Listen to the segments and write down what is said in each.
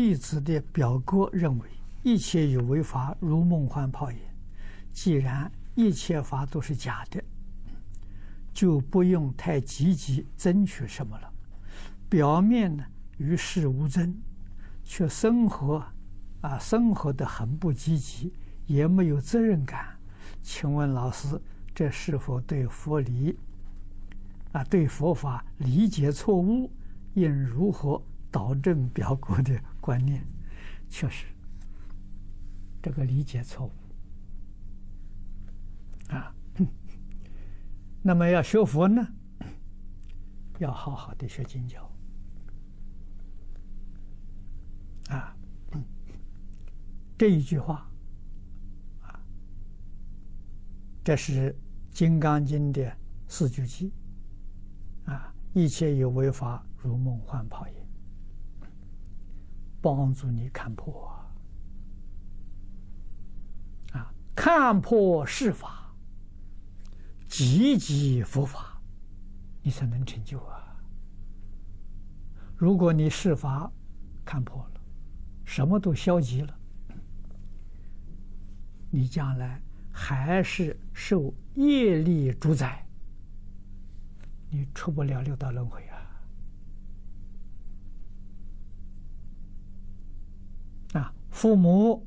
弟子的表哥认为，一切有为法如梦幻泡影。既然一切法都是假的，就不用太积极争取什么了。表面呢，与世无争，却生活啊，生活的很不积极，也没有责任感。请问老师，这是否对佛理啊，对佛法理解错误？应如何导正表哥的观念？确实，这个理解错误啊。那么要学佛呢，要好好的学经教啊。这一句话啊，这是《金刚经》的四句偈啊，一切有为法。如梦幻泡影，帮助你看破啊！看破世法，积极佛法，你才能成就啊！如果你世法看破了，什么都消极了，你将来还是受业力主宰，你出不了六道轮回。啊，啊父母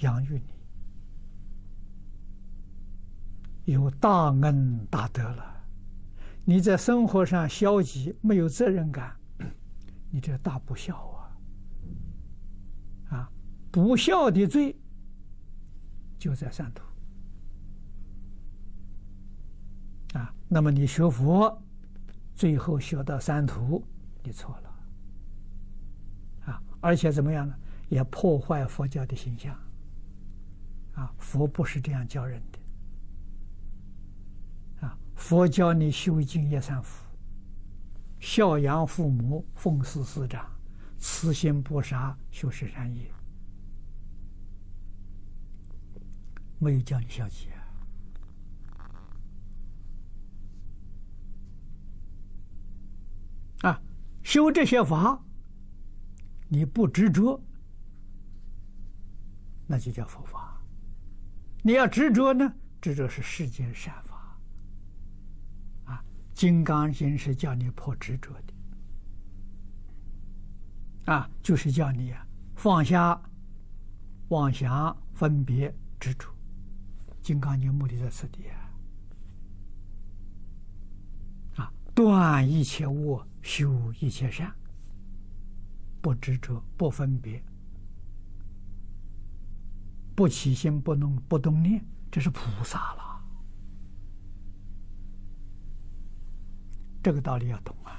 养育你，有大恩大德了。你在生活上消极，没有责任感，你这大不孝啊！啊，不孝的罪就在三途。啊，那么你学佛，最后学到三途，你错了。啊，而且怎么样呢？也破坏佛教的形象，啊，佛不是这样教人的，啊，佛教你修净业三福，孝养父母，奉事师长，慈心不杀，修十善业，没有教你消极啊，啊，修这些法，你不执着。那就叫佛法。你要执着呢？执着是世间善法。啊，《金刚经》是叫你破执着的。啊，就是叫你啊放下妄想、分别、执着。《金刚经》目的在此地啊。啊，断一切恶，修一切善，不执着，不分别。不起心，不动，不动念，这是菩萨了。这个道理要懂啊。